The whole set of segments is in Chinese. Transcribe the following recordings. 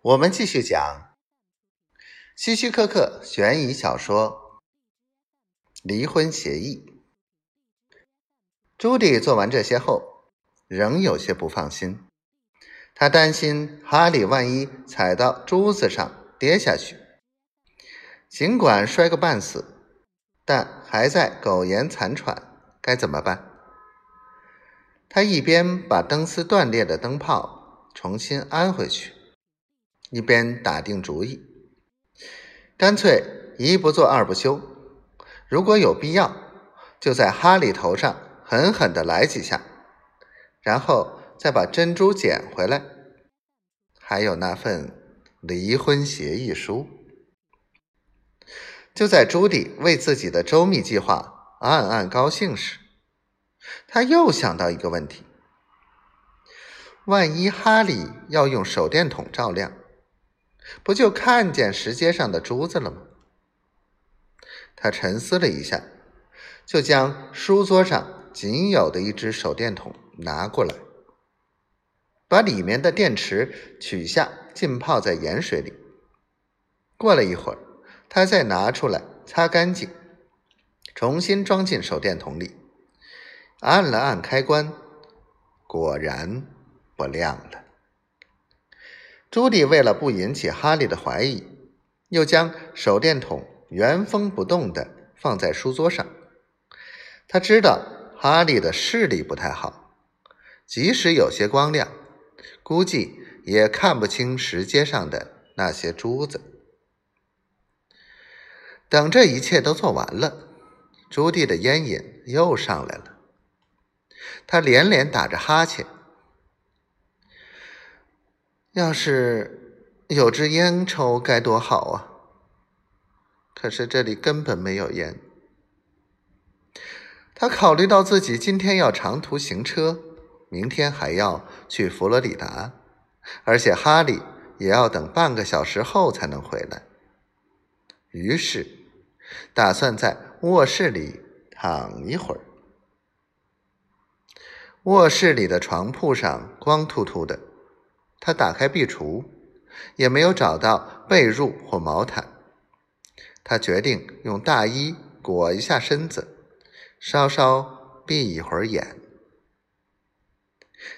我们继续讲希区柯克悬疑小说《离婚协议》。朱迪做完这些后，仍有些不放心。他担心哈利万一踩到珠子上跌下去，尽管摔个半死，但还在苟延残喘，该怎么办？他一边把灯丝断裂的灯泡重新安回去。一边打定主意，干脆一不做二不休。如果有必要，就在哈利头上狠狠的来几下，然后再把珍珠捡回来。还有那份离婚协议书。就在朱迪为自己的周密计划暗暗高兴时，他又想到一个问题：万一哈利要用手电筒照亮？不就看见石阶上的珠子了吗？他沉思了一下，就将书桌上仅有的一只手电筒拿过来，把里面的电池取下，浸泡在盐水里。过了一会儿，他再拿出来擦干净，重新装进手电筒里，按了按开关，果然不亮了。朱迪为了不引起哈利的怀疑，又将手电筒原封不动地放在书桌上。他知道哈利的视力不太好，即使有些光亮，估计也看不清石阶上的那些珠子。等这一切都做完了，朱迪的烟瘾又上来了，他连连打着哈欠。要是有支烟抽该多好啊！可是这里根本没有烟。他考虑到自己今天要长途行车，明天还要去佛罗里达，而且哈利也要等半个小时后才能回来，于是打算在卧室里躺一会儿。卧室里的床铺上光秃秃的。他打开壁橱，也没有找到被褥或毛毯。他决定用大衣裹一下身子，稍稍闭一会儿眼。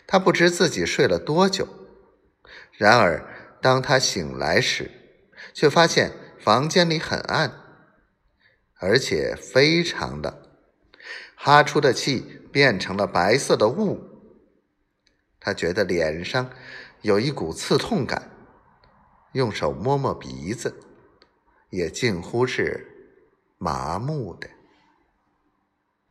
他不知自己睡了多久，然而当他醒来时，却发现房间里很暗，而且非常冷，哈出的气变成了白色的雾。他觉得脸上……有一股刺痛感，用手摸摸鼻子，也近乎是麻木的。